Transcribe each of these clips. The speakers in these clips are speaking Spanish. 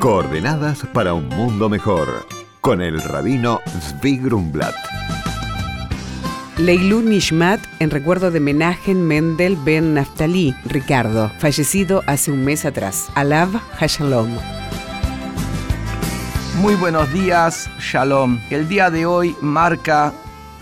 Coordenadas para un mundo mejor. Con el rabino Zvi Grumblat. Leilu Nishmat en recuerdo de Menachem Mendel Ben Naftali, Ricardo, fallecido hace un mes atrás. Alav Hashalom. Muy buenos días, Shalom. El día de hoy marca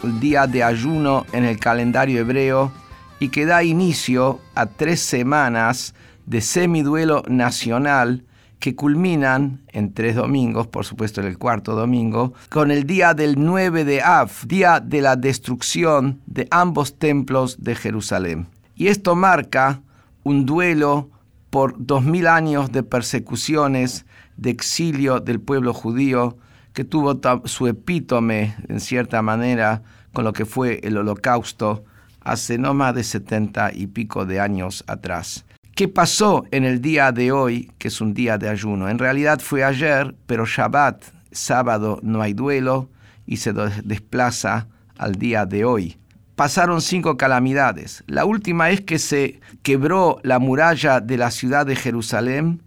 el día de ayuno en el calendario hebreo y que da inicio a tres semanas de semiduelo nacional que culminan en tres domingos, por supuesto en el cuarto domingo, con el día del 9 de Av, día de la destrucción de ambos templos de Jerusalén. Y esto marca un duelo por dos mil años de persecuciones, de exilio del pueblo judío, que tuvo su epítome, en cierta manera, con lo que fue el holocausto hace no más de setenta y pico de años atrás. ¿Qué pasó en el día de hoy, que es un día de ayuno? En realidad fue ayer, pero Shabbat, sábado, no hay duelo y se desplaza al día de hoy. Pasaron cinco calamidades. La última es que se quebró la muralla de la ciudad de Jerusalén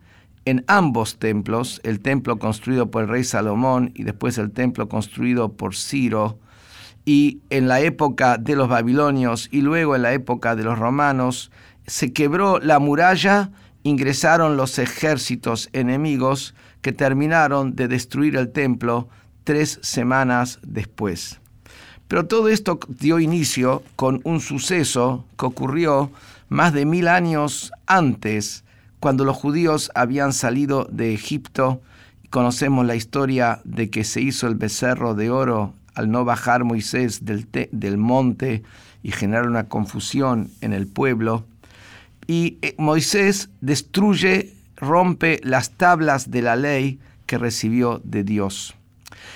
en ambos templos, el templo construido por el rey Salomón y después el templo construido por Ciro, y en la época de los babilonios y luego en la época de los romanos, se quebró la muralla, ingresaron los ejércitos enemigos que terminaron de destruir el templo tres semanas después. Pero todo esto dio inicio con un suceso que ocurrió más de mil años antes, cuando los judíos habían salido de Egipto. Conocemos la historia de que se hizo el becerro de oro al no bajar Moisés del, del monte y generar una confusión en el pueblo y eh, Moisés destruye, rompe las tablas de la ley que recibió de Dios.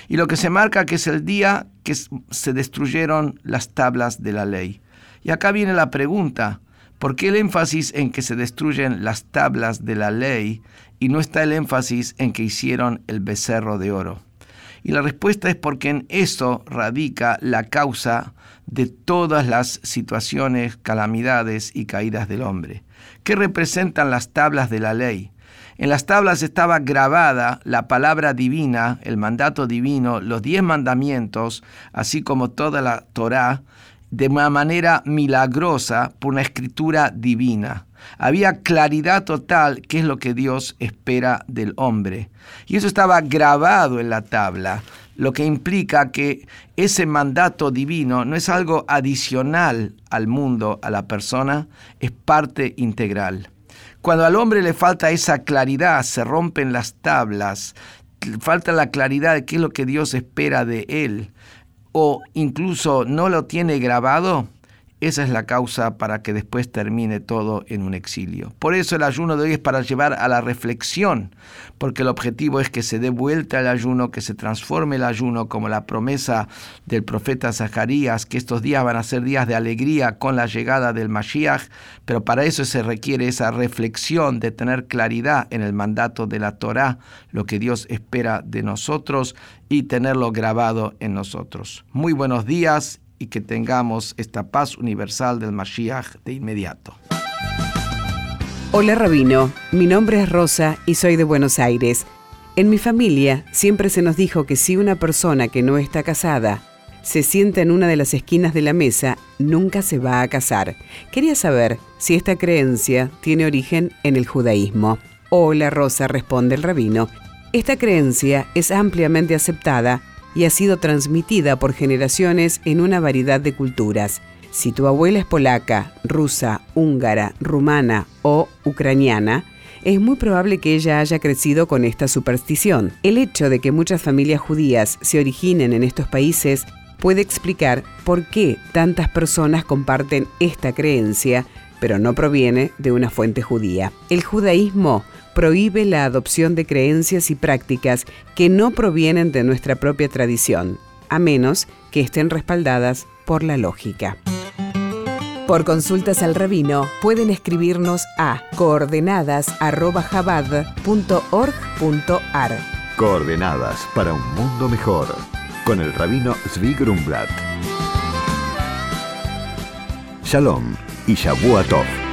Y lo que se marca que es el día que se destruyeron las tablas de la ley. Y acá viene la pregunta, ¿por qué el énfasis en que se destruyen las tablas de la ley y no está el énfasis en que hicieron el becerro de oro? Y la respuesta es porque en eso radica la causa de todas las situaciones, calamidades y caídas del hombre. ¿Qué representan las tablas de la ley? En las tablas estaba grabada la palabra divina, el mandato divino, los diez mandamientos, así como toda la Torá, de una manera milagrosa por una escritura divina. Había claridad total qué es lo que Dios espera del hombre. Y eso estaba grabado en la tabla, lo que implica que ese mandato divino no es algo adicional al mundo, a la persona, es parte integral. Cuando al hombre le falta esa claridad, se rompen las tablas, falta la claridad de qué es lo que Dios espera de él, o incluso no lo tiene grabado, esa es la causa para que después termine todo en un exilio. Por eso el ayuno de hoy es para llevar a la reflexión, porque el objetivo es que se dé vuelta el ayuno, que se transforme el ayuno como la promesa del profeta Zacarías, que estos días van a ser días de alegría con la llegada del Mashiach, pero para eso se requiere esa reflexión de tener claridad en el mandato de la Torá, lo que Dios espera de nosotros y tenerlo grabado en nosotros. Muy buenos días y que tengamos esta paz universal del Mashiach de inmediato. Hola Rabino, mi nombre es Rosa y soy de Buenos Aires. En mi familia siempre se nos dijo que si una persona que no está casada se sienta en una de las esquinas de la mesa, nunca se va a casar. Quería saber si esta creencia tiene origen en el judaísmo. Hola Rosa, responde el rabino. Esta creencia es ampliamente aceptada y ha sido transmitida por generaciones en una variedad de culturas. Si tu abuela es polaca, rusa, húngara, rumana o ucraniana, es muy probable que ella haya crecido con esta superstición. El hecho de que muchas familias judías se originen en estos países puede explicar por qué tantas personas comparten esta creencia, pero no proviene de una fuente judía. El judaísmo prohíbe la adopción de creencias y prácticas que no provienen de nuestra propia tradición, a menos que estén respaldadas por la lógica. Por consultas al rabino pueden escribirnos a coordenadas.jabad.org.ar. Coordenadas para un mundo mejor con el rabino Zvi Grumblat. Shalom y Shabuatov.